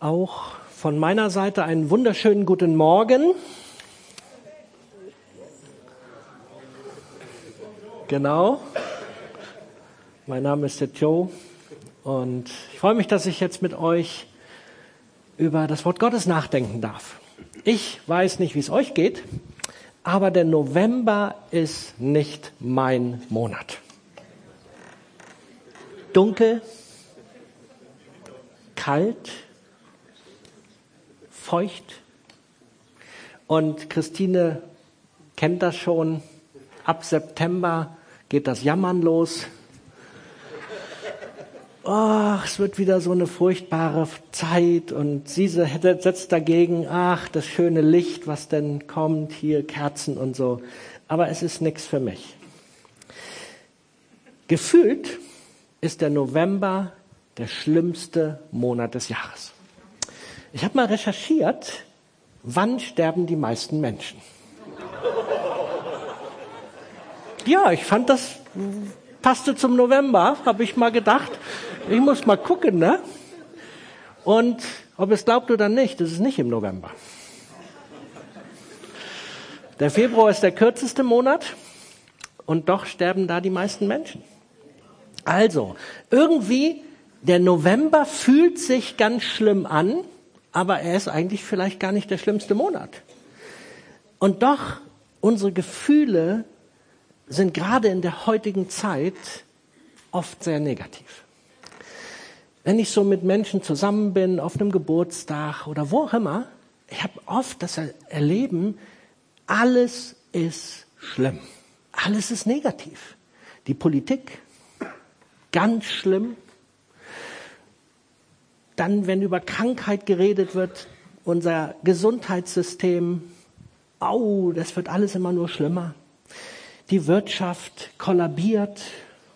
Auch von meiner Seite einen wunderschönen guten Morgen. Genau. Mein Name ist der Joe und ich freue mich, dass ich jetzt mit euch über das Wort Gottes nachdenken darf. Ich weiß nicht, wie es euch geht, aber der November ist nicht mein Monat. Dunkel, kalt, feucht. Und Christine kennt das schon. Ab September geht das Jammern los. Oh, es wird wieder so eine furchtbare Zeit und sie setzt dagegen, ach, das schöne Licht, was denn kommt, hier Kerzen und so. Aber es ist nichts für mich. Gefühlt ist der November der schlimmste Monat des Jahres. Ich habe mal recherchiert, wann sterben die meisten Menschen? Ja, ich fand das passte zum November, habe ich mal gedacht. Ich muss mal gucken, ne? Und ob es glaubt oder nicht, es ist nicht im November. Der Februar ist der kürzeste Monat und doch sterben da die meisten Menschen. Also, irgendwie, der November fühlt sich ganz schlimm an, aber er ist eigentlich vielleicht gar nicht der schlimmste Monat. Und doch, unsere Gefühle sind gerade in der heutigen Zeit oft sehr negativ. Wenn ich so mit Menschen zusammen bin, auf einem Geburtstag oder wo auch immer, ich habe oft das Erleben, alles ist schlimm. Alles ist negativ. Die Politik, ganz schlimm. Dann, wenn über Krankheit geredet wird, unser Gesundheitssystem, au, das wird alles immer nur schlimmer. Die Wirtschaft kollabiert,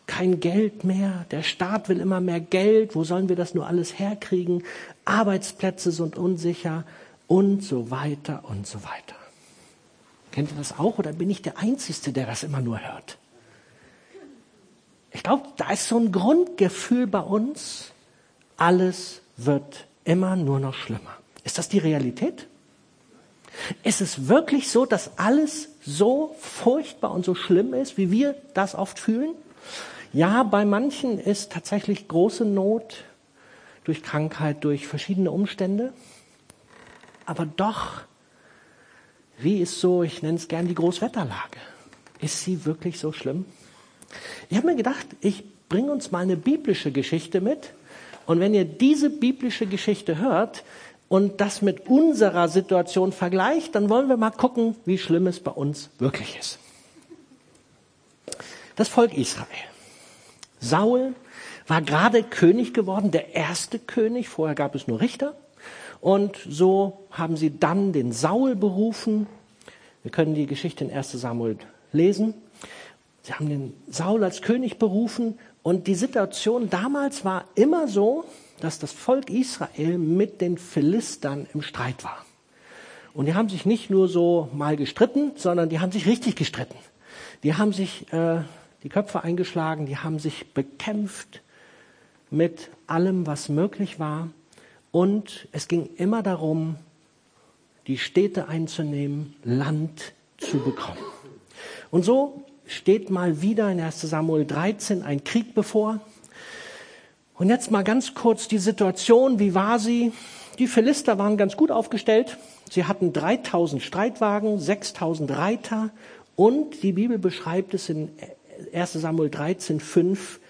kein Geld mehr, der Staat will immer mehr Geld, wo sollen wir das nur alles herkriegen? Arbeitsplätze sind unsicher und so weiter und so weiter. Kennt ihr das auch oder bin ich der Einzige, der das immer nur hört? Ich glaube, da ist so ein Grundgefühl bei uns, alles wird immer nur noch schlimmer. Ist das die Realität? Ist es wirklich so, dass alles so furchtbar und so schlimm ist, wie wir das oft fühlen? Ja, bei manchen ist tatsächlich große Not durch Krankheit, durch verschiedene Umstände. Aber doch, wie ist so, ich nenne es gern die Großwetterlage? Ist sie wirklich so schlimm? Ich habe mir gedacht, ich bringe uns mal eine biblische Geschichte mit. Und wenn ihr diese biblische Geschichte hört und das mit unserer Situation vergleicht, dann wollen wir mal gucken, wie schlimm es bei uns wirklich ist. Das Volk Israel. Saul war gerade König geworden, der erste König. Vorher gab es nur Richter. Und so haben sie dann den Saul berufen. Wir können die Geschichte in 1 Samuel lesen. Sie haben den Saul als König berufen und die Situation damals war immer so, dass das Volk Israel mit den Philistern im Streit war. Und die haben sich nicht nur so mal gestritten, sondern die haben sich richtig gestritten. Die haben sich äh, die Köpfe eingeschlagen, die haben sich bekämpft mit allem, was möglich war. Und es ging immer darum, die Städte einzunehmen, Land zu bekommen. Und so steht mal wieder in 1 Samuel 13 ein Krieg bevor. Und jetzt mal ganz kurz die Situation, wie war sie? Die Philister waren ganz gut aufgestellt. Sie hatten 3000 Streitwagen, 6000 Reiter und die Bibel beschreibt es in 1 Samuel 13, 5,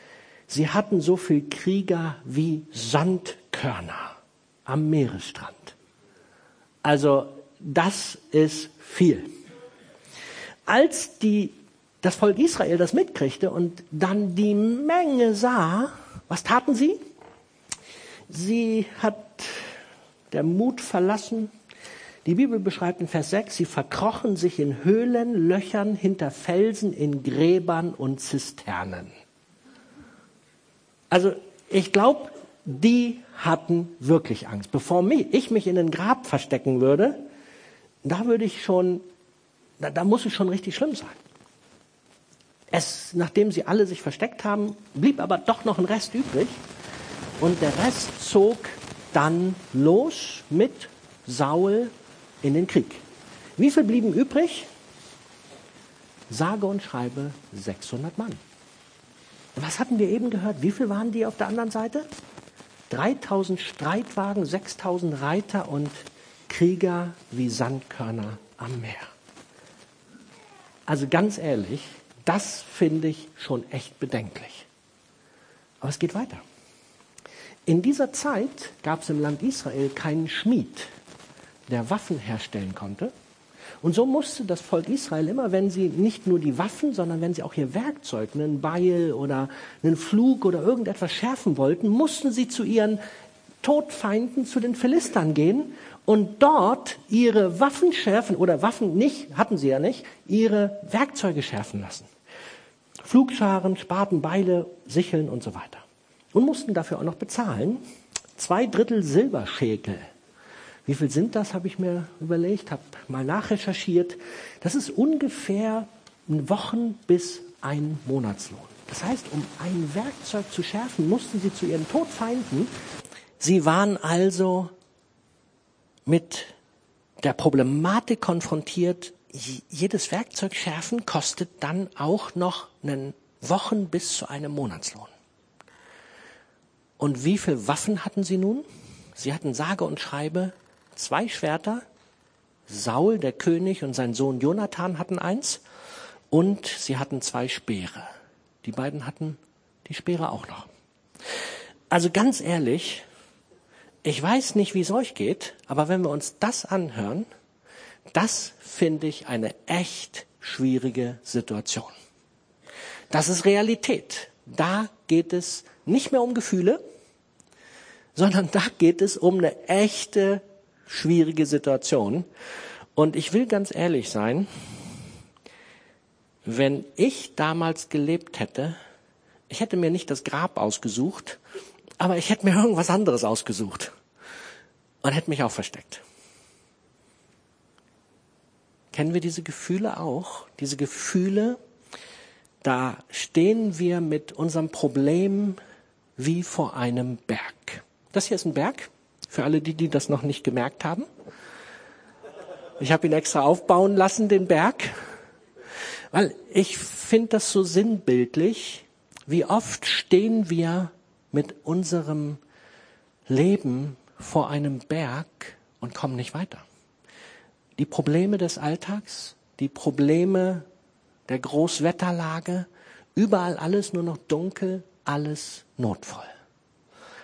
sie hatten so viel Krieger wie Sandkörner am Meeresstrand. Also das ist viel. Als die das Volk Israel das mitkriegte und dann die Menge sah, was taten sie? Sie hat der Mut verlassen. Die Bibel beschreibt in Vers 6, sie verkrochen sich in Höhlen, Löchern, hinter Felsen, in Gräbern und Zisternen. Also ich glaube, die hatten wirklich Angst. Bevor ich mich in ein Grab verstecken würde, da würde ich schon, da, da muss es schon richtig schlimm sein. Es, nachdem sie alle sich versteckt haben, blieb aber doch noch ein Rest übrig. Und der Rest zog dann los mit Saul in den Krieg. Wie viel blieben übrig? Sage und schreibe 600 Mann. Was hatten wir eben gehört? Wie viel waren die auf der anderen Seite? 3000 Streitwagen, 6000 Reiter und Krieger wie Sandkörner am Meer. Also ganz ehrlich, das finde ich schon echt bedenklich. Aber es geht weiter. In dieser Zeit gab es im Land Israel keinen Schmied, der Waffen herstellen konnte. Und so musste das Volk Israel immer, wenn sie nicht nur die Waffen, sondern wenn sie auch ihr Werkzeug, einen Beil oder einen Flug oder irgendetwas schärfen wollten, mussten sie zu ihren Todfeinden, zu den Philistern gehen und dort ihre Waffen schärfen oder Waffen nicht, hatten sie ja nicht, ihre Werkzeuge schärfen lassen. Flugscharen, Spaten, Beile, Sicheln und so weiter. Und mussten dafür auch noch bezahlen. Zwei Drittel Silberschäkel. Wie viel sind das, habe ich mir überlegt, habe mal nachrecherchiert. Das ist ungefähr Wochen bis ein Monatslohn. Das heißt, um ein Werkzeug zu schärfen, mussten sie zu ihren Todfeinden. Sie waren also mit der Problematik konfrontiert, jedes Werkzeug schärfen kostet dann auch noch einen Wochen bis zu einem Monatslohn. Und wie viele Waffen hatten sie nun? Sie hatten sage und schreibe zwei Schwerter. Saul, der König, und sein Sohn Jonathan hatten eins. Und sie hatten zwei Speere. Die beiden hatten die Speere auch noch. Also ganz ehrlich, ich weiß nicht, wie es euch geht, aber wenn wir uns das anhören, das finde ich eine echt schwierige Situation. Das ist Realität. Da geht es nicht mehr um Gefühle, sondern da geht es um eine echte schwierige Situation. Und ich will ganz ehrlich sein, wenn ich damals gelebt hätte, ich hätte mir nicht das Grab ausgesucht, aber ich hätte mir irgendwas anderes ausgesucht und hätte mich auch versteckt. Kennen wir diese Gefühle auch? Diese Gefühle, da stehen wir mit unserem Problem wie vor einem Berg. Das hier ist ein Berg, für alle die, die das noch nicht gemerkt haben. Ich habe ihn extra aufbauen lassen, den Berg, weil ich finde das so sinnbildlich. Wie oft stehen wir mit unserem Leben vor einem Berg und kommen nicht weiter. Die Probleme des Alltags, die Probleme der Großwetterlage, überall alles nur noch dunkel, alles notvoll.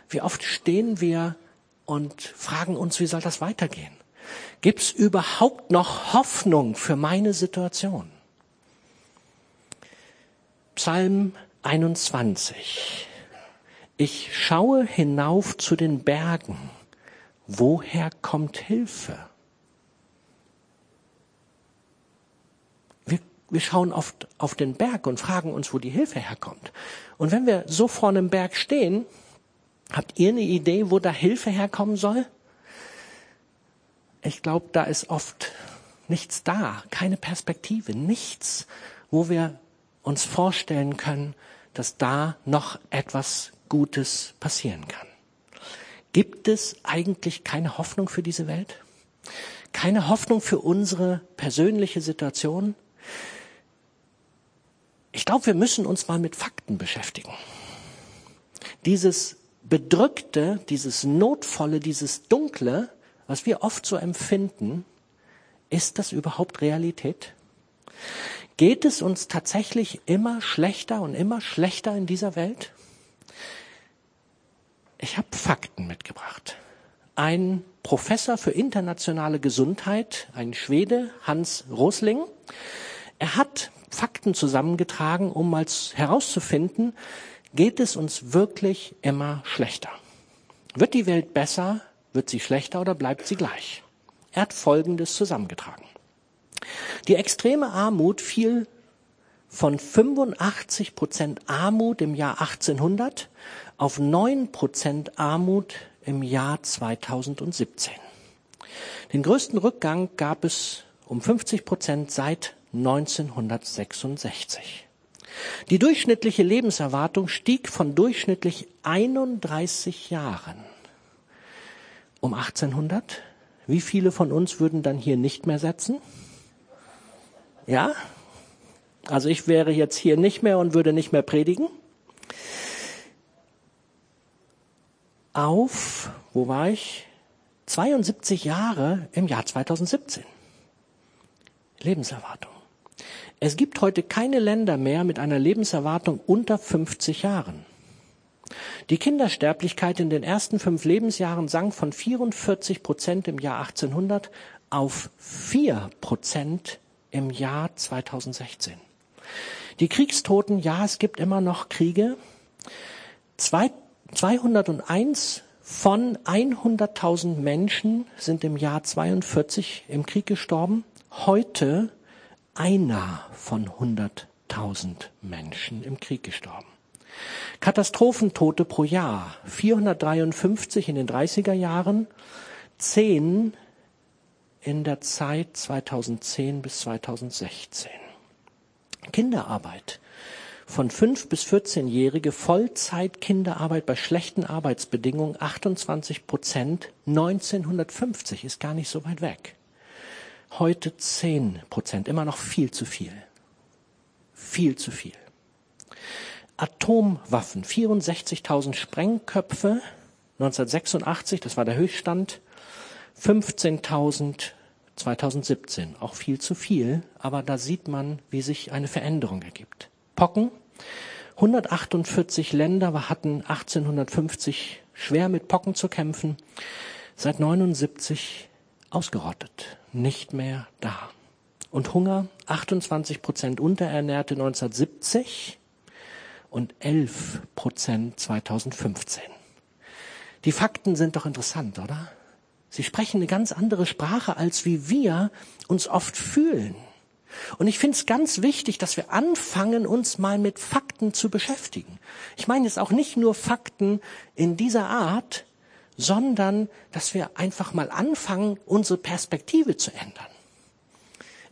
Wie oft stehen wir und fragen uns, wie soll das weitergehen? Gibt es überhaupt noch Hoffnung für meine Situation? Psalm 21. Ich schaue hinauf zu den Bergen. Woher kommt Hilfe? Wir, schauen oft auf den Berg und fragen uns, wo die Hilfe herkommt. Und wenn wir so vor einem Berg stehen, habt ihr eine Idee, wo da Hilfe herkommen soll? Ich glaube, da ist oft nichts da, keine Perspektive, nichts, wo wir uns vorstellen können, dass da noch etwas Gutes passieren kann. Gibt es eigentlich keine Hoffnung für diese Welt? Keine Hoffnung für unsere persönliche Situation? Ich glaube, wir müssen uns mal mit Fakten beschäftigen. Dieses Bedrückte, dieses Notvolle, dieses Dunkle, was wir oft so empfinden, ist das überhaupt Realität? Geht es uns tatsächlich immer schlechter und immer schlechter in dieser Welt? Ich habe Fakten mitgebracht. Ein Professor für internationale Gesundheit, ein Schwede, Hans Rosling, er hat Fakten zusammengetragen, um mal herauszufinden, geht es uns wirklich immer schlechter? Wird die Welt besser, wird sie schlechter oder bleibt sie gleich? Er hat Folgendes zusammengetragen. Die extreme Armut fiel von 85 Prozent Armut im Jahr 1800 auf 9 Prozent Armut im Jahr 2017. Den größten Rückgang gab es um 50 Prozent seit 1966. Die durchschnittliche Lebenserwartung stieg von durchschnittlich 31 Jahren um 1800? Wie viele von uns würden dann hier nicht mehr setzen? Ja? Also ich wäre jetzt hier nicht mehr und würde nicht mehr predigen. Auf, wo war ich? 72 Jahre im Jahr 2017. Lebenserwartung. Es gibt heute keine Länder mehr mit einer Lebenserwartung unter 50 Jahren. Die Kindersterblichkeit in den ersten fünf Lebensjahren sank von 44 Prozent im Jahr 1800 auf 4 Prozent im Jahr 2016. Die Kriegstoten, ja, es gibt immer noch Kriege. 201 von 100.000 Menschen sind im Jahr 42 im Krieg gestorben. Heute einer von 100.000 Menschen im Krieg gestorben. Katastrophentote pro Jahr 453 in den 30er Jahren, 10 in der Zeit 2010 bis 2016. Kinderarbeit. Von 5 bis 14-jährige Vollzeit-Kinderarbeit bei schlechten Arbeitsbedingungen 28 Prozent 1950 ist gar nicht so weit weg. Heute 10 Prozent, immer noch viel zu viel. Viel zu viel. Atomwaffen, 64.000 Sprengköpfe. 1986, das war der Höchststand, 15.000 2017, auch viel zu viel, aber da sieht man, wie sich eine Veränderung ergibt. Pocken, 148 Länder hatten 1850 schwer mit Pocken zu kämpfen, seit 79 ausgerottet, nicht mehr da. Und Hunger, 28 Prozent Unterernährte 1970, und 11 Prozent 2015. Die Fakten sind doch interessant, oder? Sie sprechen eine ganz andere Sprache, als wie wir uns oft fühlen. Und ich finde es ganz wichtig, dass wir anfangen, uns mal mit Fakten zu beschäftigen. Ich meine jetzt auch nicht nur Fakten in dieser Art, sondern dass wir einfach mal anfangen, unsere Perspektive zu ändern.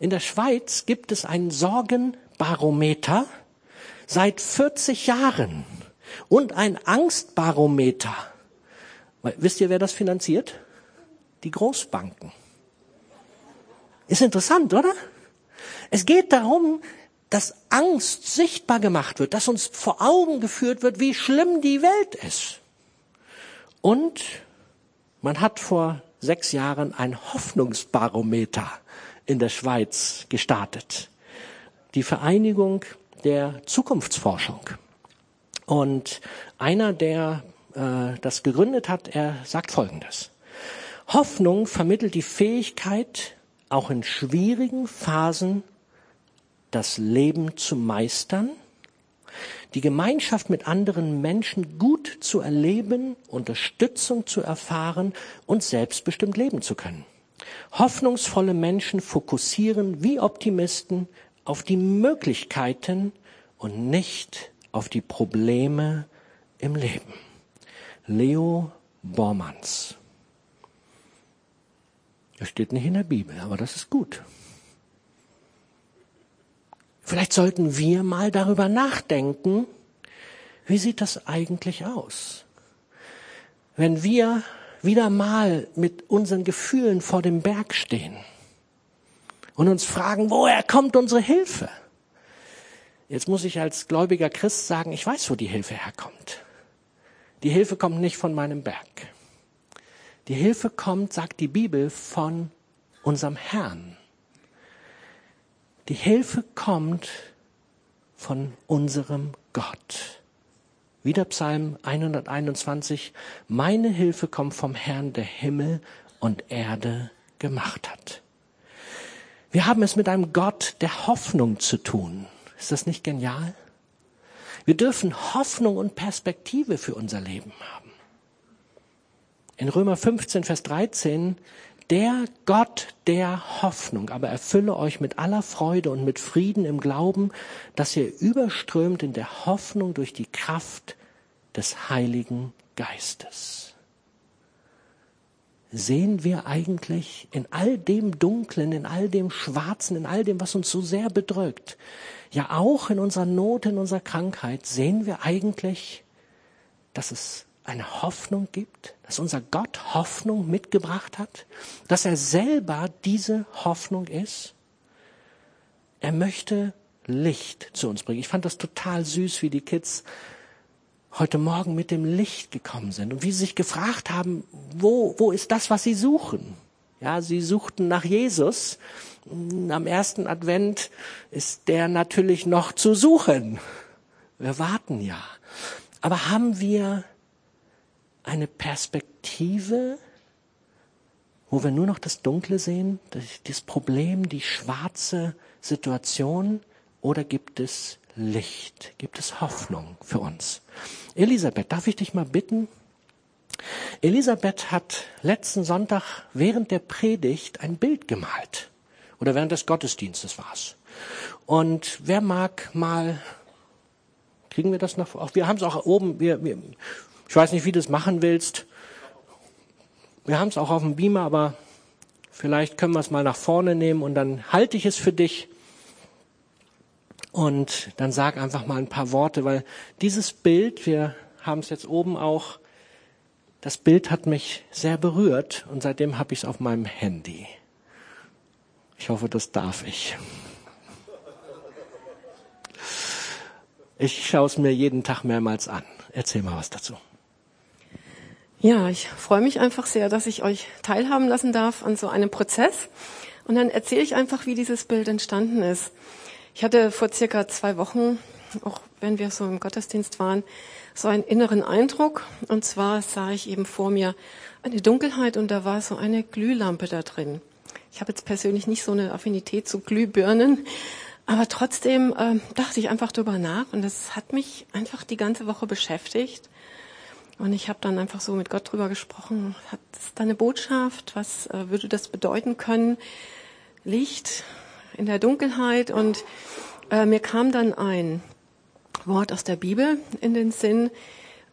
In der Schweiz gibt es einen Sorgenbarometer, seit 40 Jahren und ein Angstbarometer. Wisst ihr, wer das finanziert? Die Großbanken. Ist interessant, oder? Es geht darum, dass Angst sichtbar gemacht wird, dass uns vor Augen geführt wird, wie schlimm die Welt ist. Und man hat vor sechs Jahren ein Hoffnungsbarometer in der Schweiz gestartet. Die Vereinigung der Zukunftsforschung. Und einer, der äh, das gegründet hat, er sagt Folgendes. Hoffnung vermittelt die Fähigkeit, auch in schwierigen Phasen das Leben zu meistern, die Gemeinschaft mit anderen Menschen gut zu erleben, Unterstützung zu erfahren und selbstbestimmt leben zu können. Hoffnungsvolle Menschen fokussieren wie Optimisten auf die Möglichkeiten und nicht auf die Probleme im Leben. Leo Bormanns. Das steht nicht in der Bibel, aber das ist gut. Vielleicht sollten wir mal darüber nachdenken, wie sieht das eigentlich aus? Wenn wir wieder mal mit unseren Gefühlen vor dem Berg stehen und uns fragen, woher kommt unsere Hilfe? Jetzt muss ich als gläubiger Christ sagen, ich weiß, wo die Hilfe herkommt. Die Hilfe kommt nicht von meinem Berg. Die Hilfe kommt, sagt die Bibel, von unserem Herrn. Die Hilfe kommt von unserem Gott. Wieder Psalm 121. Meine Hilfe kommt vom Herrn, der Himmel und Erde gemacht hat. Wir haben es mit einem Gott der Hoffnung zu tun. Ist das nicht genial? Wir dürfen Hoffnung und Perspektive für unser Leben haben. In Römer 15, Vers 13, der Gott der Hoffnung. Aber erfülle euch mit aller Freude und mit Frieden im Glauben, dass ihr überströmt in der Hoffnung durch die Kraft des Heiligen Geistes. Sehen wir eigentlich in all dem Dunklen, in all dem Schwarzen, in all dem, was uns so sehr bedrückt, ja auch in unserer Not, in unserer Krankheit, sehen wir eigentlich, dass es eine Hoffnung gibt, dass unser Gott Hoffnung mitgebracht hat, dass er selber diese Hoffnung ist. Er möchte Licht zu uns bringen. Ich fand das total süß, wie die Kids heute Morgen mit dem Licht gekommen sind und wie sie sich gefragt haben, wo, wo ist das, was sie suchen? Ja, sie suchten nach Jesus. Am ersten Advent ist der natürlich noch zu suchen. Wir warten ja. Aber haben wir eine Perspektive, wo wir nur noch das Dunkle sehen, das Problem, die schwarze Situation, oder gibt es Licht, gibt es Hoffnung für uns? Elisabeth, darf ich dich mal bitten? Elisabeth hat letzten Sonntag während der Predigt ein Bild gemalt. Oder während des Gottesdienstes war's. Und wer mag mal, kriegen wir das noch? Wir haben es auch oben, wir, wir, ich weiß nicht, wie du es machen willst. Wir haben es auch auf dem Beamer, aber vielleicht können wir es mal nach vorne nehmen und dann halte ich es für dich. Und dann sag einfach mal ein paar Worte, weil dieses Bild, wir haben es jetzt oben auch, das Bild hat mich sehr berührt und seitdem habe ich es auf meinem Handy. Ich hoffe, das darf ich. Ich schaue es mir jeden Tag mehrmals an. Erzähl mal was dazu. Ja, ich freue mich einfach sehr, dass ich euch teilhaben lassen darf an so einem Prozess. Und dann erzähle ich einfach, wie dieses Bild entstanden ist. Ich hatte vor circa zwei Wochen, auch wenn wir so im Gottesdienst waren, so einen inneren Eindruck. Und zwar sah ich eben vor mir eine Dunkelheit und da war so eine Glühlampe da drin. Ich habe jetzt persönlich nicht so eine Affinität zu Glühbirnen, aber trotzdem äh, dachte ich einfach drüber nach und das hat mich einfach die ganze Woche beschäftigt. Und ich habe dann einfach so mit Gott drüber gesprochen. Hat das da eine Botschaft? Was äh, würde das bedeuten können? Licht in der Dunkelheit. Und äh, mir kam dann ein Wort aus der Bibel in den Sinn,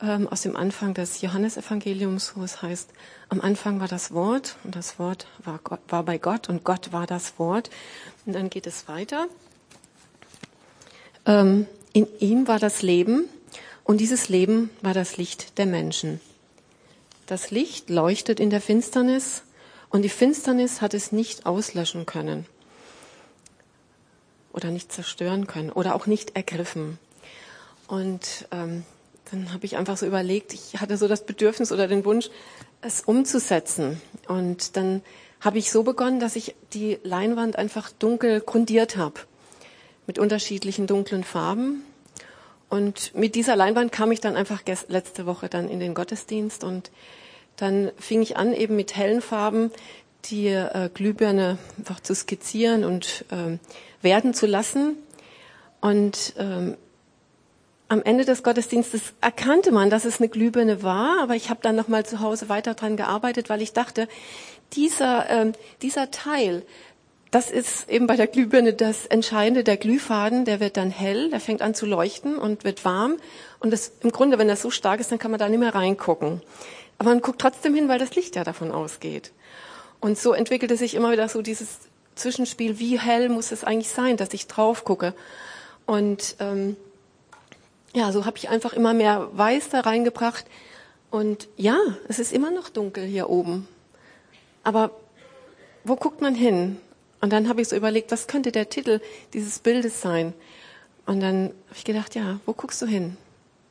ähm, aus dem Anfang des Johannesevangeliums, wo es heißt, am Anfang war das Wort und das Wort war, Gott, war bei Gott und Gott war das Wort. Und dann geht es weiter. Ähm, in ihm war das Leben und dieses Leben war das Licht der Menschen. Das Licht leuchtet in der Finsternis und die Finsternis hat es nicht auslöschen können oder nicht zerstören können oder auch nicht ergriffen. Und ähm, dann habe ich einfach so überlegt, ich hatte so das Bedürfnis oder den Wunsch, es umzusetzen. Und dann habe ich so begonnen, dass ich die Leinwand einfach dunkel grundiert habe mit unterschiedlichen dunklen Farben und mit dieser Leinwand kam ich dann einfach letzte Woche dann in den Gottesdienst und dann fing ich an, eben mit hellen Farben die äh, Glühbirne einfach zu skizzieren und ähm, werden zu lassen. Und ähm, am Ende des Gottesdienstes erkannte man, dass es eine Glühbirne war, aber ich habe dann nochmal zu Hause weiter dran gearbeitet, weil ich dachte, dieser, ähm, dieser Teil, das ist eben bei der Glühbirne das Entscheidende. Der Glühfaden, der wird dann hell, der fängt an zu leuchten und wird warm. Und das, im Grunde, wenn das so stark ist, dann kann man da nicht mehr reingucken. Aber man guckt trotzdem hin, weil das Licht ja davon ausgeht. Und so entwickelte sich immer wieder so dieses Zwischenspiel, wie hell muss es eigentlich sein, dass ich drauf gucke. Und ähm, ja, so habe ich einfach immer mehr Weiß da reingebracht. Und ja, es ist immer noch dunkel hier oben. Aber wo guckt man hin? Und dann habe ich so überlegt, was könnte der Titel dieses Bildes sein? Und dann habe ich gedacht, ja, wo guckst du hin?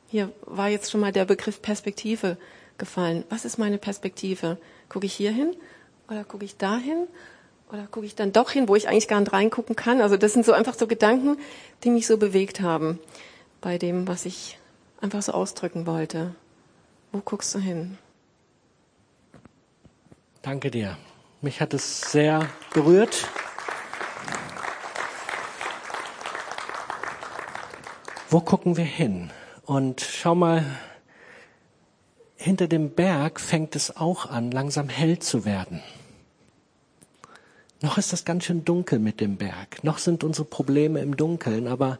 Hier war jetzt schon mal der Begriff Perspektive gefallen. Was ist meine Perspektive? Gucke ich hier hin oder gucke ich da hin? Oder gucke ich dann doch hin, wo ich eigentlich gar nicht reingucken kann? Also das sind so einfach so Gedanken, die mich so bewegt haben bei dem, was ich einfach so ausdrücken wollte. Wo guckst du hin? Danke dir. Mich hat es sehr berührt. Wo gucken wir hin? Und schau mal, hinter dem Berg fängt es auch an, langsam hell zu werden. Noch ist das ganz schön dunkel mit dem Berg. Noch sind unsere Probleme im Dunkeln, aber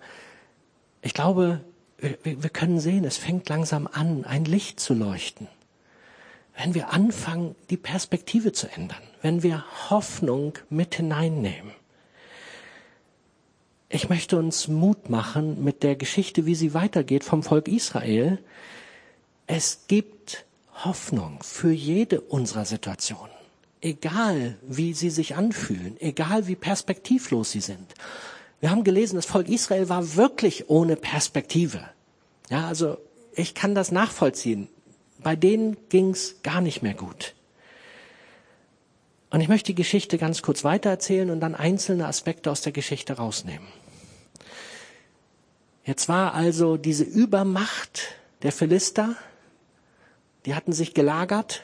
ich glaube, wir, wir können sehen, es fängt langsam an, ein Licht zu leuchten wenn wir anfangen, die Perspektive zu ändern, wenn wir Hoffnung mit hineinnehmen. Ich möchte uns Mut machen mit der Geschichte, wie sie weitergeht vom Volk Israel. Es gibt Hoffnung für jede unserer Situationen. Egal, wie sie sich anfühlen, egal wie perspektivlos sie sind. Wir haben gelesen, das Volk Israel war wirklich ohne Perspektive. Ja, also ich kann das nachvollziehen. Bei denen ging's gar nicht mehr gut. Und ich möchte die Geschichte ganz kurz weitererzählen und dann einzelne Aspekte aus der Geschichte rausnehmen. Jetzt war also diese Übermacht der Philister, die hatten sich gelagert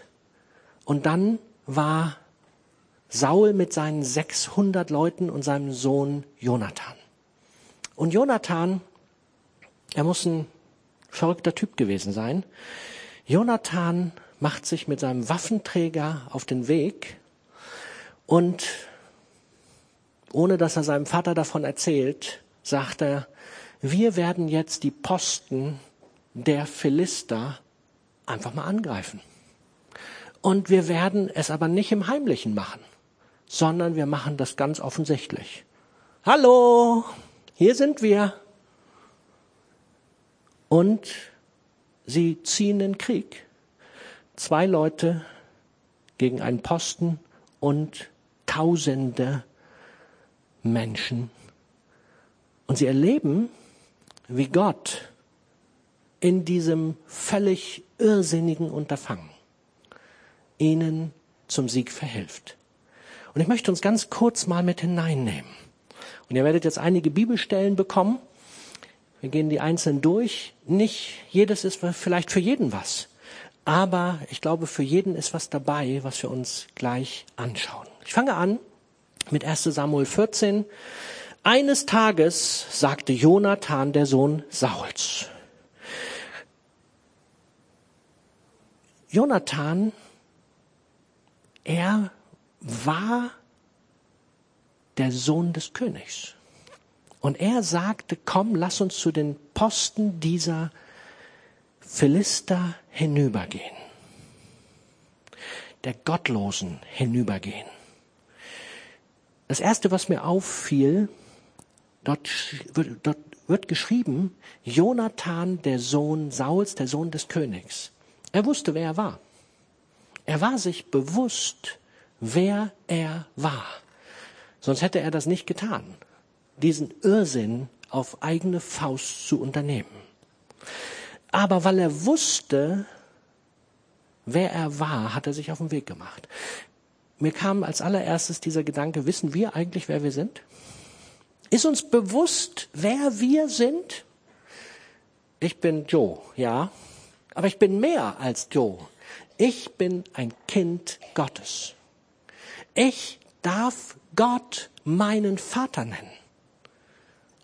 und dann war Saul mit seinen 600 Leuten und seinem Sohn Jonathan. Und Jonathan, er muss ein verrückter Typ gewesen sein. Jonathan macht sich mit seinem Waffenträger auf den Weg und ohne dass er seinem Vater davon erzählt, sagt er, wir werden jetzt die Posten der Philister einfach mal angreifen. Und wir werden es aber nicht im Heimlichen machen, sondern wir machen das ganz offensichtlich. Hallo, hier sind wir. Und sie ziehen den Krieg. Zwei Leute gegen einen Posten und tausende Menschen. Und sie erleben, wie Gott in diesem völlig irrsinnigen Unterfangen ihnen zum Sieg verhilft. Und ich möchte uns ganz kurz mal mit hineinnehmen. Und ihr werdet jetzt einige Bibelstellen bekommen. Wir gehen die einzeln durch. Nicht jedes ist vielleicht für jeden was. Aber ich glaube, für jeden ist was dabei, was wir uns gleich anschauen. Ich fange an mit 1 Samuel 14. Eines Tages sagte Jonathan, der Sohn Sauls. Jonathan, er war der Sohn des Königs. Und er sagte, komm, lass uns zu den Posten dieser Philister hinübergehen. Der Gottlosen hinübergehen. Das erste, was mir auffiel, dort, dort wird geschrieben, Jonathan, der Sohn Sauls, der Sohn des Königs. Er wusste, wer er war. Er war sich bewusst, wer er war. Sonst hätte er das nicht getan, diesen Irrsinn auf eigene Faust zu unternehmen. Aber weil er wusste, wer er war, hat er sich auf den Weg gemacht. Mir kam als allererstes dieser Gedanke, wissen wir eigentlich, wer wir sind? Ist uns bewusst, wer wir sind? Ich bin Joe, ja, aber ich bin mehr als Joe. Ich bin ein Kind Gottes. Ich darf Gott meinen Vater nennen.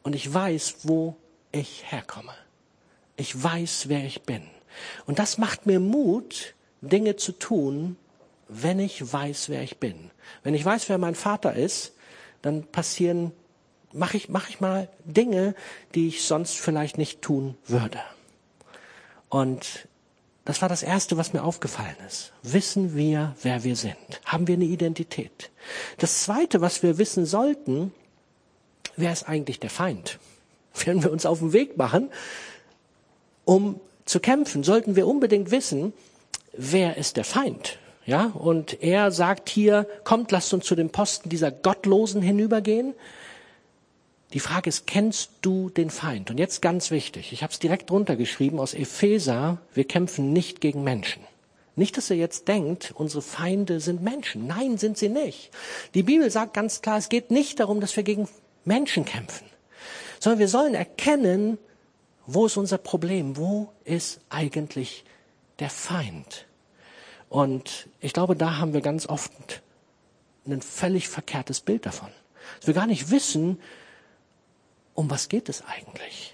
Und ich weiß, wo ich herkomme. Ich weiß, wer ich bin. Und das macht mir Mut, Dinge zu tun, wenn ich weiß, wer ich bin. Wenn ich weiß, wer mein Vater ist, dann passieren, mache ich, mach ich mal Dinge, die ich sonst vielleicht nicht tun würde. Und das war das Erste, was mir aufgefallen ist. Wissen wir, wer wir sind? Haben wir eine Identität? Das Zweite, was wir wissen sollten, wer ist eigentlich der Feind? Wenn wir uns auf den Weg machen, um zu kämpfen, sollten wir unbedingt wissen, wer ist der Feind? Ja, und er sagt hier, kommt, lasst uns zu den Posten dieser Gottlosen hinübergehen. Die Frage ist, kennst du den Feind? Und jetzt ganz wichtig, ich habe es direkt runtergeschrieben aus Epheser, wir kämpfen nicht gegen Menschen. Nicht, dass ihr jetzt denkt, unsere Feinde sind Menschen. Nein, sind sie nicht. Die Bibel sagt ganz klar, es geht nicht darum, dass wir gegen Menschen kämpfen, sondern wir sollen erkennen, wo ist unser Problem? Wo ist eigentlich der Feind? Und ich glaube, da haben wir ganz oft ein völlig verkehrtes Bild davon. Dass wir gar nicht wissen, um was geht es eigentlich?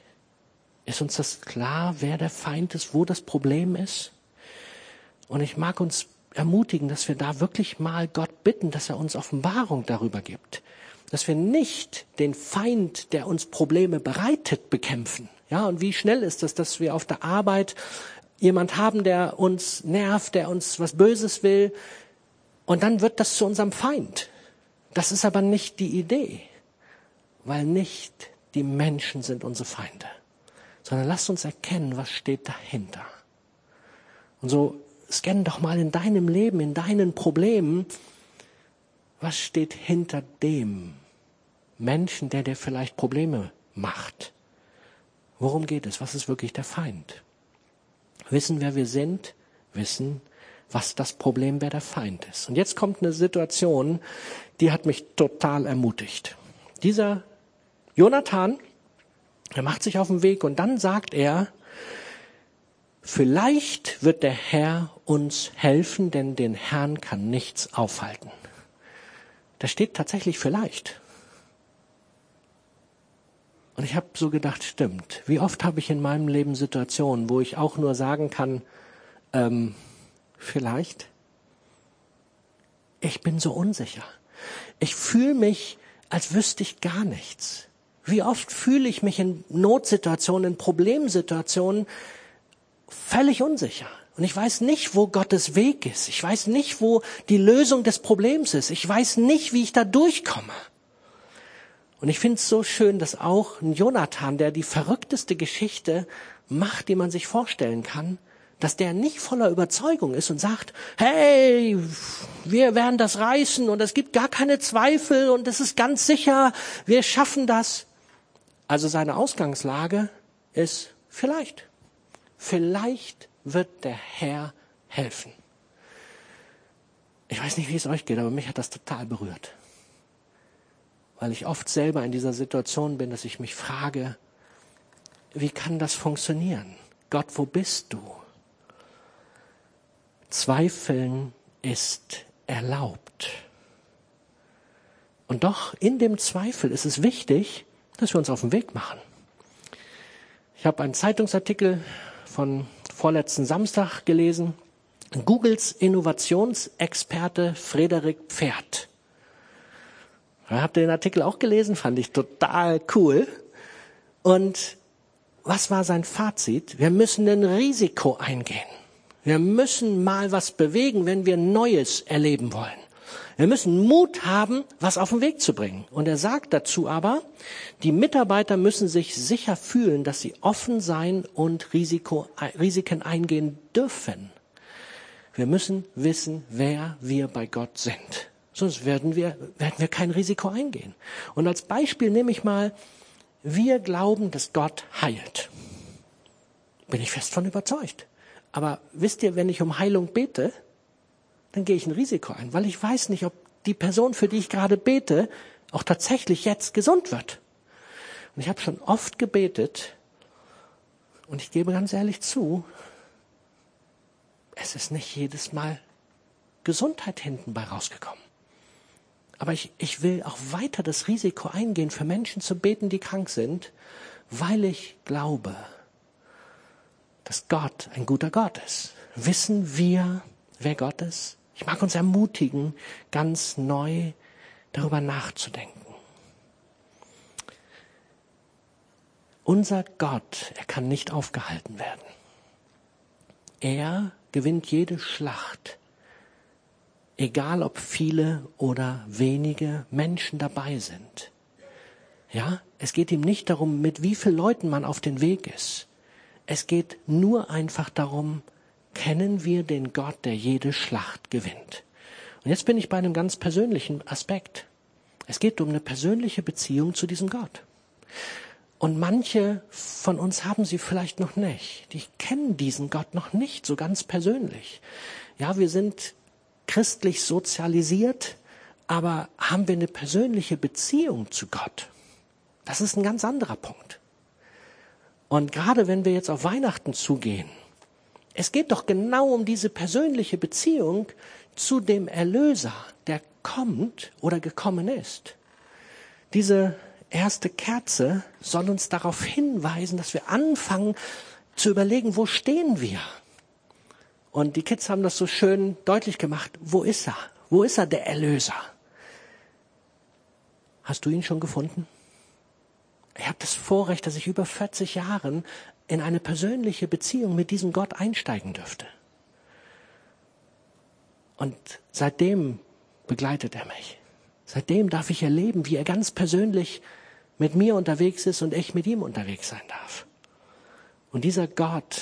Ist uns das klar, wer der Feind ist, wo das Problem ist? Und ich mag uns ermutigen, dass wir da wirklich mal Gott bitten, dass er uns Offenbarung darüber gibt. Dass wir nicht den Feind, der uns Probleme bereitet, bekämpfen. Ja, und wie schnell ist das, dass wir auf der Arbeit jemand haben, der uns nervt, der uns was Böses will, und dann wird das zu unserem Feind. Das ist aber nicht die Idee, weil nicht die Menschen sind unsere Feinde, sondern lasst uns erkennen, was steht dahinter. Und so scann doch mal in deinem Leben, in deinen Problemen, was steht hinter dem Menschen, der dir vielleicht Probleme macht? Worum geht es? Was ist wirklich der Feind? Wissen, wer wir sind, wissen, was das Problem, wer der Feind ist. Und jetzt kommt eine Situation, die hat mich total ermutigt. Dieser Jonathan, er macht sich auf den Weg und dann sagt er, vielleicht wird der Herr uns helfen, denn den Herrn kann nichts aufhalten. Da steht tatsächlich vielleicht. Und ich habe so gedacht, stimmt. Wie oft habe ich in meinem Leben Situationen, wo ich auch nur sagen kann, ähm, vielleicht, ich bin so unsicher. Ich fühle mich, als wüsste ich gar nichts. Wie oft fühle ich mich in Notsituationen, in Problemsituationen völlig unsicher. Und ich weiß nicht, wo Gottes Weg ist. Ich weiß nicht, wo die Lösung des Problems ist. Ich weiß nicht, wie ich da durchkomme. Und ich finde es so schön, dass auch ein Jonathan, der die verrückteste Geschichte macht, die man sich vorstellen kann, dass der nicht voller Überzeugung ist und sagt, hey, wir werden das reißen und es gibt gar keine Zweifel und es ist ganz sicher, wir schaffen das. Also seine Ausgangslage ist vielleicht. Vielleicht wird der Herr helfen. Ich weiß nicht, wie es euch geht, aber mich hat das total berührt. Weil ich oft selber in dieser Situation bin, dass ich mich frage, wie kann das funktionieren? Gott, wo bist du? Zweifeln ist erlaubt. Und doch in dem Zweifel ist es wichtig, dass wir uns auf den Weg machen. Ich habe einen Zeitungsartikel von vorletzten Samstag gelesen. Googles Innovationsexperte Frederik Pferd. Habt ihr den Artikel auch gelesen? Fand ich total cool. Und was war sein Fazit? Wir müssen ein Risiko eingehen. Wir müssen mal was bewegen, wenn wir Neues erleben wollen. Wir müssen Mut haben, was auf den Weg zu bringen. Und er sagt dazu aber, die Mitarbeiter müssen sich sicher fühlen, dass sie offen sein und Risiko, Risiken eingehen dürfen. Wir müssen wissen, wer wir bei Gott sind. Sonst werden wir, werden wir kein Risiko eingehen. Und als Beispiel nehme ich mal, wir glauben, dass Gott heilt. Bin ich fest von überzeugt. Aber wisst ihr, wenn ich um Heilung bete, dann gehe ich ein Risiko ein, weil ich weiß nicht, ob die Person, für die ich gerade bete, auch tatsächlich jetzt gesund wird. Und ich habe schon oft gebetet und ich gebe ganz ehrlich zu, es ist nicht jedes Mal Gesundheit hinten bei rausgekommen. Aber ich, ich will auch weiter das Risiko eingehen, für Menschen zu beten, die krank sind, weil ich glaube, dass Gott ein guter Gott ist. Wissen wir, wer Gott ist? Ich mag uns ermutigen, ganz neu darüber nachzudenken. Unser Gott, er kann nicht aufgehalten werden. Er gewinnt jede Schlacht, egal ob viele oder wenige Menschen dabei sind. Ja, es geht ihm nicht darum, mit wie vielen Leuten man auf den Weg ist. Es geht nur einfach darum, kennen wir den Gott, der jede Schlacht gewinnt. Und jetzt bin ich bei einem ganz persönlichen Aspekt. Es geht um eine persönliche Beziehung zu diesem Gott. Und manche von uns haben sie vielleicht noch nicht. Die kennen diesen Gott noch nicht so ganz persönlich. Ja, wir sind christlich sozialisiert, aber haben wir eine persönliche Beziehung zu Gott? Das ist ein ganz anderer Punkt. Und gerade wenn wir jetzt auf Weihnachten zugehen, es geht doch genau um diese persönliche Beziehung zu dem Erlöser, der kommt oder gekommen ist. Diese erste Kerze soll uns darauf hinweisen, dass wir anfangen zu überlegen, wo stehen wir? Und die Kids haben das so schön deutlich gemacht. Wo ist er? Wo ist er, der Erlöser? Hast du ihn schon gefunden? Ich habe das Vorrecht, dass ich über 40 Jahren in eine persönliche Beziehung mit diesem Gott einsteigen dürfte. Und seitdem begleitet er mich. Seitdem darf ich erleben, wie er ganz persönlich mit mir unterwegs ist und ich mit ihm unterwegs sein darf. Und dieser Gott,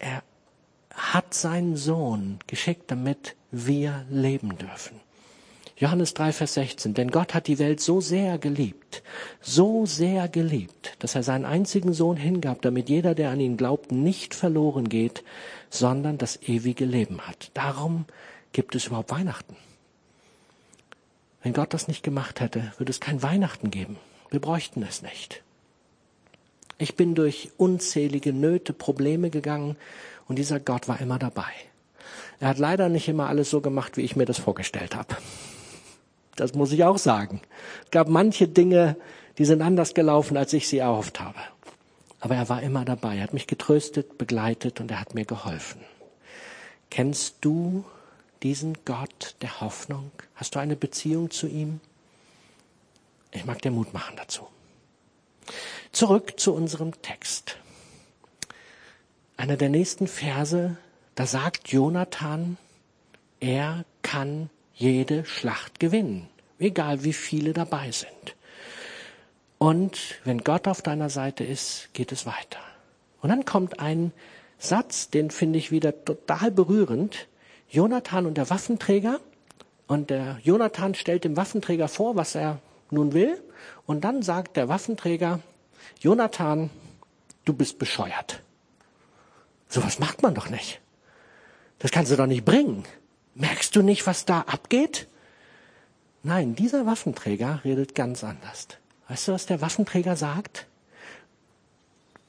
er hat seinen Sohn geschickt, damit wir leben dürfen. Johannes 3, Vers 16. Denn Gott hat die Welt so sehr geliebt, so sehr geliebt, dass er seinen einzigen Sohn hingab, damit jeder, der an ihn glaubt, nicht verloren geht, sondern das ewige Leben hat. Darum gibt es überhaupt Weihnachten. Wenn Gott das nicht gemacht hätte, würde es kein Weihnachten geben. Wir bräuchten es nicht. Ich bin durch unzählige Nöte, Probleme gegangen und dieser Gott war immer dabei. Er hat leider nicht immer alles so gemacht, wie ich mir das vorgestellt habe. Das muss ich auch sagen. Es gab manche Dinge, die sind anders gelaufen, als ich sie erhofft habe. Aber er war immer dabei. Er hat mich getröstet, begleitet und er hat mir geholfen. Kennst du diesen Gott der Hoffnung? Hast du eine Beziehung zu ihm? Ich mag dir Mut machen dazu. Zurück zu unserem Text. Einer der nächsten Verse, da sagt Jonathan, er kann jede Schlacht gewinnen, egal wie viele dabei sind. Und wenn Gott auf deiner Seite ist, geht es weiter. Und dann kommt ein Satz, den finde ich wieder total berührend. Jonathan und der Waffenträger. Und der Jonathan stellt dem Waffenträger vor, was er nun will. Und dann sagt der Waffenträger, Jonathan, du bist bescheuert. Sowas macht man doch nicht. Das kannst du doch nicht bringen. Merkst du nicht, was da abgeht? Nein, dieser Waffenträger redet ganz anders. Weißt du, was der Waffenträger sagt?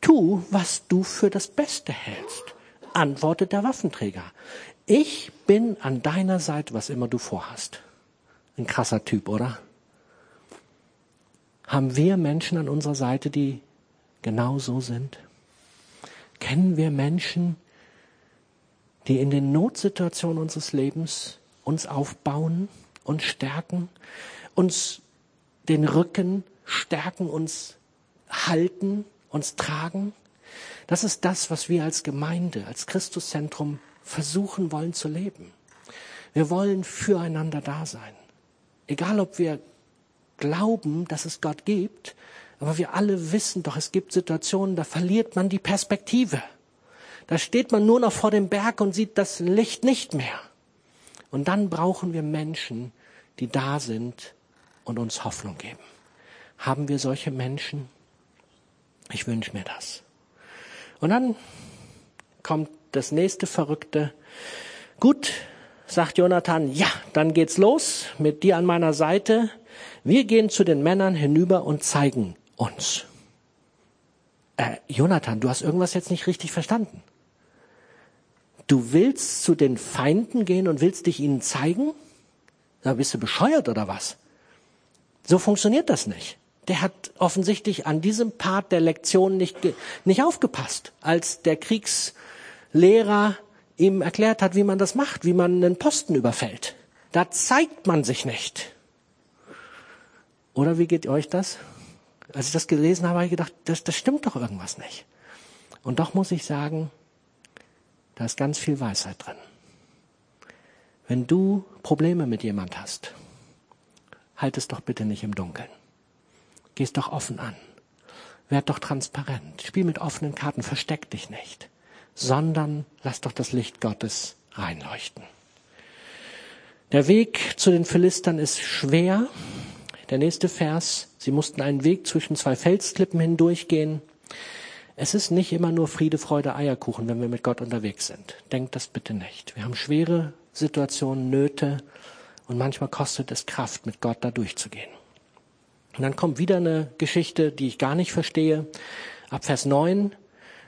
Tu, was du für das Beste hältst, antwortet der Waffenträger. Ich bin an deiner Seite, was immer du vorhast. Ein krasser Typ, oder? Haben wir Menschen an unserer Seite, die genau so sind? Kennen wir Menschen, die in den Notsituationen unseres Lebens uns aufbauen, uns stärken, uns den Rücken stärken, uns halten, uns tragen. Das ist das, was wir als Gemeinde, als Christuszentrum versuchen wollen zu leben. Wir wollen füreinander da sein. Egal, ob wir glauben, dass es Gott gibt, aber wir alle wissen doch, es gibt Situationen, da verliert man die Perspektive. Da steht man nur noch vor dem Berg und sieht das Licht nicht mehr. Und dann brauchen wir Menschen, die da sind und uns Hoffnung geben. Haben wir solche Menschen? Ich wünsche mir das. Und dann kommt das nächste Verrückte. Gut, sagt Jonathan, ja, dann geht's los mit dir an meiner Seite. Wir gehen zu den Männern hinüber und zeigen uns. Äh, Jonathan, du hast irgendwas jetzt nicht richtig verstanden. Du willst zu den Feinden gehen und willst dich ihnen zeigen? Da bist du bescheuert oder was? So funktioniert das nicht. Der hat offensichtlich an diesem Part der Lektion nicht, nicht aufgepasst, als der Kriegslehrer ihm erklärt hat, wie man das macht, wie man einen Posten überfällt. Da zeigt man sich nicht. Oder wie geht euch das? Als ich das gelesen habe, habe ich gedacht, das, das stimmt doch irgendwas nicht. Und doch muss ich sagen, da ist ganz viel Weisheit drin. Wenn du Probleme mit jemand hast, halt es doch bitte nicht im Dunkeln. Geh es doch offen an. Werd doch transparent. Spiel mit offenen Karten, versteck dich nicht. Sondern lass doch das Licht Gottes reinleuchten. Der Weg zu den Philistern ist schwer. Der nächste Vers. Sie mussten einen Weg zwischen zwei Felsklippen hindurchgehen. Es ist nicht immer nur Friede, Freude, Eierkuchen, wenn wir mit Gott unterwegs sind. Denkt das bitte nicht. Wir haben schwere Situationen, Nöte und manchmal kostet es Kraft, mit Gott da durchzugehen. Und dann kommt wieder eine Geschichte, die ich gar nicht verstehe. Ab Vers 9.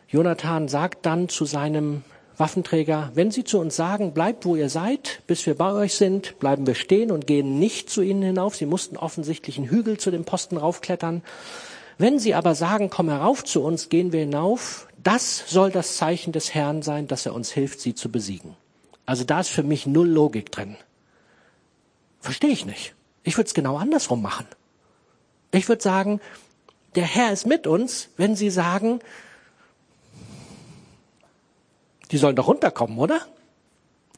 Jonathan sagt dann zu seinem Waffenträger, wenn Sie zu uns sagen, bleibt wo ihr seid, bis wir bei euch sind, bleiben wir stehen und gehen nicht zu ihnen hinauf. Sie mussten offensichtlich einen Hügel zu dem Posten raufklettern. Wenn sie aber sagen, komm herauf zu uns, gehen wir hinauf, das soll das Zeichen des Herrn sein, dass er uns hilft, sie zu besiegen. Also da ist für mich null Logik drin. Verstehe ich nicht. Ich würde es genau andersrum machen. Ich würde sagen, der Herr ist mit uns, wenn sie sagen, die sollen doch runterkommen, oder?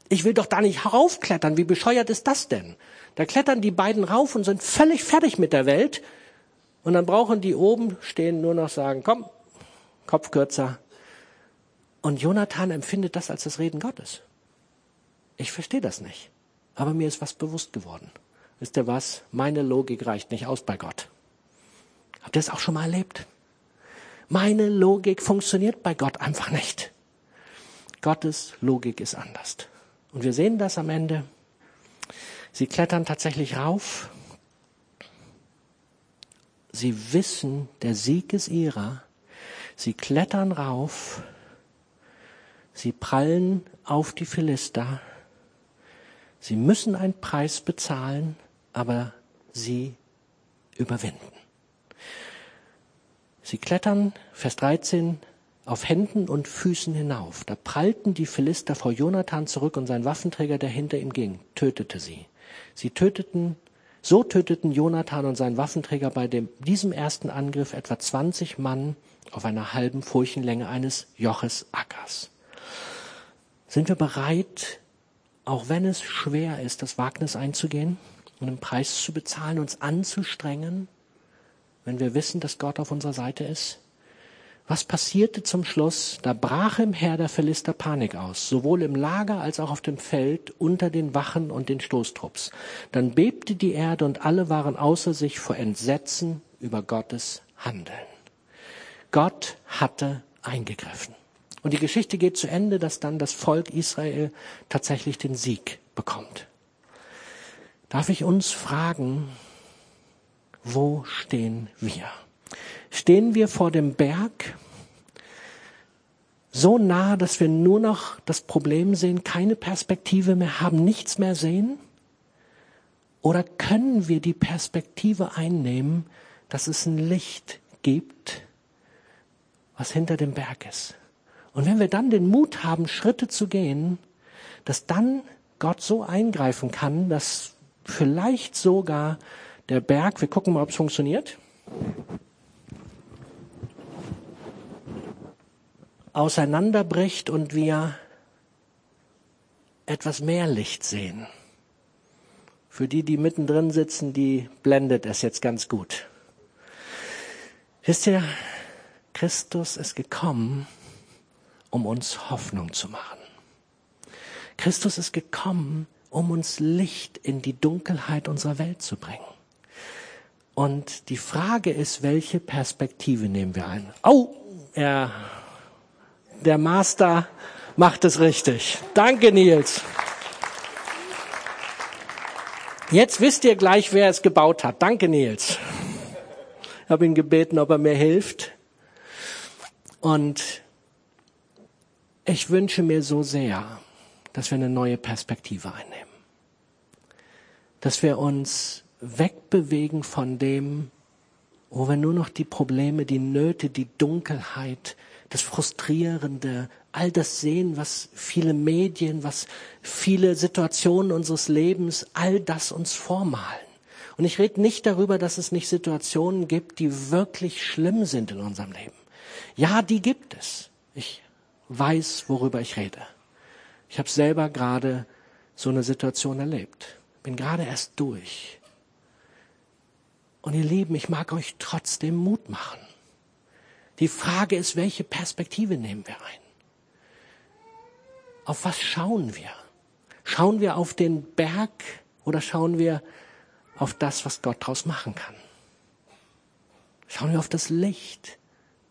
Ich will doch da nicht raufklettern. Wie bescheuert ist das denn? Da klettern die beiden rauf und sind völlig fertig mit der Welt. Und dann brauchen die oben stehen nur noch sagen, komm, Kopf kürzer. Und Jonathan empfindet das als das Reden Gottes. Ich verstehe das nicht. Aber mir ist was bewusst geworden. Wisst ihr was? Meine Logik reicht nicht aus bei Gott. Habt ihr das auch schon mal erlebt? Meine Logik funktioniert bei Gott einfach nicht. Gottes Logik ist anders. Und wir sehen das am Ende. Sie klettern tatsächlich rauf. Sie wissen, der Sieg ist ihrer. Sie klettern rauf. Sie prallen auf die Philister. Sie müssen einen Preis bezahlen, aber sie überwinden. Sie klettern, Vers 13, auf Händen und Füßen hinauf. Da prallten die Philister vor Jonathan zurück und sein Waffenträger, der hinter ihm ging, tötete sie. Sie töteten, so töteten Jonathan und sein Waffenträger bei dem, diesem ersten Angriff etwa 20 Mann auf einer halben Furchenlänge eines Joches Ackers. Sind wir bereit, auch wenn es schwer ist, das Wagnis einzugehen und einen Preis zu bezahlen, uns anzustrengen, wenn wir wissen, dass Gott auf unserer Seite ist? Was passierte zum Schluss? Da brach im Heer der Philister Panik aus, sowohl im Lager als auch auf dem Feld unter den Wachen und den Stoßtrupps. Dann bebte die Erde und alle waren außer sich vor Entsetzen über Gottes Handeln. Gott hatte eingegriffen. Und die Geschichte geht zu Ende, dass dann das Volk Israel tatsächlich den Sieg bekommt. Darf ich uns fragen, wo stehen wir? Stehen wir vor dem Berg so nah, dass wir nur noch das Problem sehen, keine Perspektive mehr haben, nichts mehr sehen? Oder können wir die Perspektive einnehmen, dass es ein Licht gibt, was hinter dem Berg ist? Und wenn wir dann den Mut haben, Schritte zu gehen, dass dann Gott so eingreifen kann, dass vielleicht sogar der Berg, wir gucken mal, ob es funktioniert, auseinanderbricht und wir etwas mehr Licht sehen. Für die, die mittendrin sitzen, die blendet es jetzt ganz gut. Wisst ihr, Christus ist gekommen, um uns Hoffnung zu machen. Christus ist gekommen, um uns Licht in die Dunkelheit unserer Welt zu bringen. Und die Frage ist, welche Perspektive nehmen wir ein? Oh, er, der Master macht es richtig. Danke, Nils. Jetzt wisst ihr gleich, wer es gebaut hat. Danke, Nils. Ich habe ihn gebeten, ob er mir hilft. Und ich wünsche mir so sehr, dass wir eine neue Perspektive einnehmen. Dass wir uns wegbewegen von dem, wo wir nur noch die Probleme, die Nöte, die Dunkelheit, das Frustrierende, all das sehen, was viele Medien, was viele Situationen unseres Lebens, all das uns vormalen. Und ich rede nicht darüber, dass es nicht Situationen gibt, die wirklich schlimm sind in unserem Leben. Ja, die gibt es. Ich weiß, worüber ich rede. Ich habe selber gerade so eine Situation erlebt. Bin gerade erst durch. Und ihr Lieben, ich mag euch trotzdem Mut machen. Die Frage ist, welche Perspektive nehmen wir ein? Auf was schauen wir? Schauen wir auf den Berg oder schauen wir auf das, was Gott daraus machen kann? Schauen wir auf das Licht,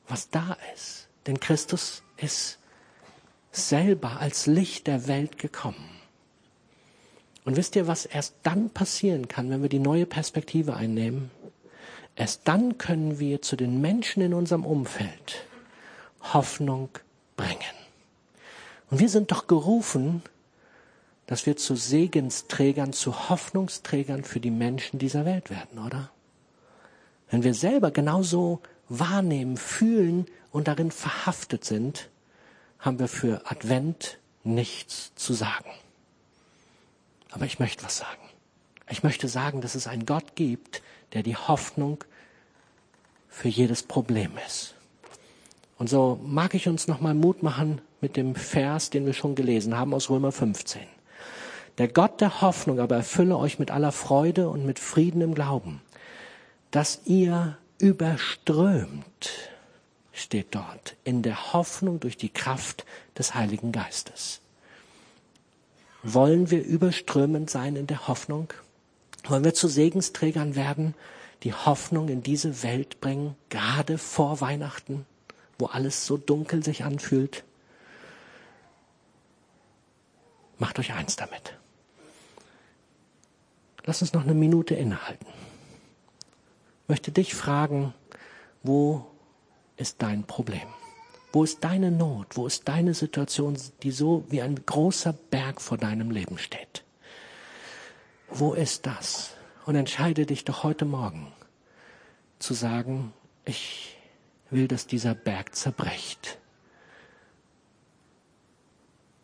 was da ist. Denn Christus ist selber als Licht der Welt gekommen. Und wisst ihr, was erst dann passieren kann, wenn wir die neue Perspektive einnehmen? Erst dann können wir zu den Menschen in unserem Umfeld Hoffnung bringen. Und wir sind doch gerufen, dass wir zu Segensträgern, zu Hoffnungsträgern für die Menschen dieser Welt werden, oder? Wenn wir selber genauso wahrnehmen, fühlen und darin verhaftet sind, haben wir für Advent nichts zu sagen. Aber ich möchte was sagen. Ich möchte sagen, dass es einen Gott gibt, der die Hoffnung für jedes Problem ist. Und so mag ich uns nochmal Mut machen mit dem Vers, den wir schon gelesen haben aus Römer 15. Der Gott der Hoffnung aber erfülle euch mit aller Freude und mit Frieden im Glauben, dass ihr überströmt steht dort, in der Hoffnung durch die Kraft des Heiligen Geistes. Wollen wir überströmend sein in der Hoffnung? Wollen wir zu Segensträgern werden, die Hoffnung in diese Welt bringen, gerade vor Weihnachten, wo alles so dunkel sich anfühlt? Macht euch eins damit. Lass uns noch eine Minute innehalten. Ich möchte dich fragen, wo ist dein Problem? Wo ist deine Not? Wo ist deine Situation, die so wie ein großer Berg vor deinem Leben steht? Wo ist das? Und entscheide dich doch heute Morgen zu sagen, ich will, dass dieser Berg zerbricht.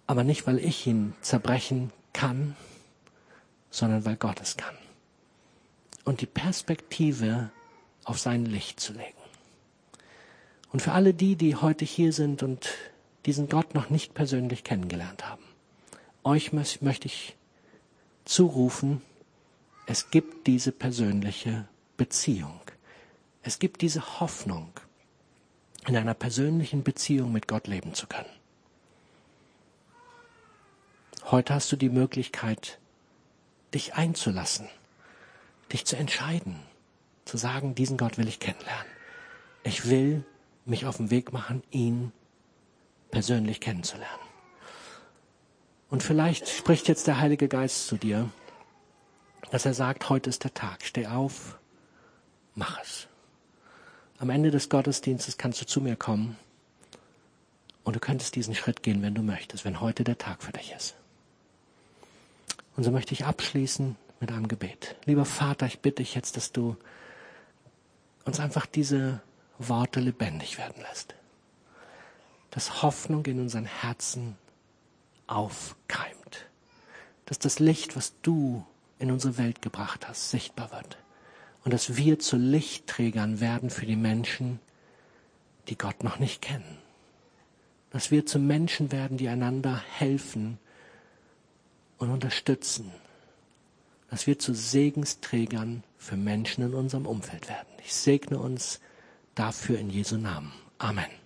Aber nicht, weil ich ihn zerbrechen kann, sondern weil Gott es kann. Und die Perspektive auf sein Licht zu legen. Und für alle die, die heute hier sind und diesen Gott noch nicht persönlich kennengelernt haben, euch möchte ich zurufen, es gibt diese persönliche Beziehung. Es gibt diese Hoffnung, in einer persönlichen Beziehung mit Gott leben zu können. Heute hast du die Möglichkeit, dich einzulassen, dich zu entscheiden, zu sagen, diesen Gott will ich kennenlernen. Ich will mich auf den Weg machen, ihn persönlich kennenzulernen. Und vielleicht spricht jetzt der Heilige Geist zu dir, dass er sagt, heute ist der Tag, steh auf, mach es. Am Ende des Gottesdienstes kannst du zu mir kommen und du könntest diesen Schritt gehen, wenn du möchtest, wenn heute der Tag für dich ist. Und so möchte ich abschließen mit einem Gebet. Lieber Vater, ich bitte dich jetzt, dass du uns einfach diese Worte lebendig werden lässt. Dass Hoffnung in unseren Herzen aufkeimt. Dass das Licht, was du in unsere Welt gebracht hast, sichtbar wird. Und dass wir zu Lichtträgern werden für die Menschen, die Gott noch nicht kennen. Dass wir zu Menschen werden, die einander helfen und unterstützen. Dass wir zu Segensträgern für Menschen in unserem Umfeld werden. Ich segne uns dafür in Jesu Namen. Amen.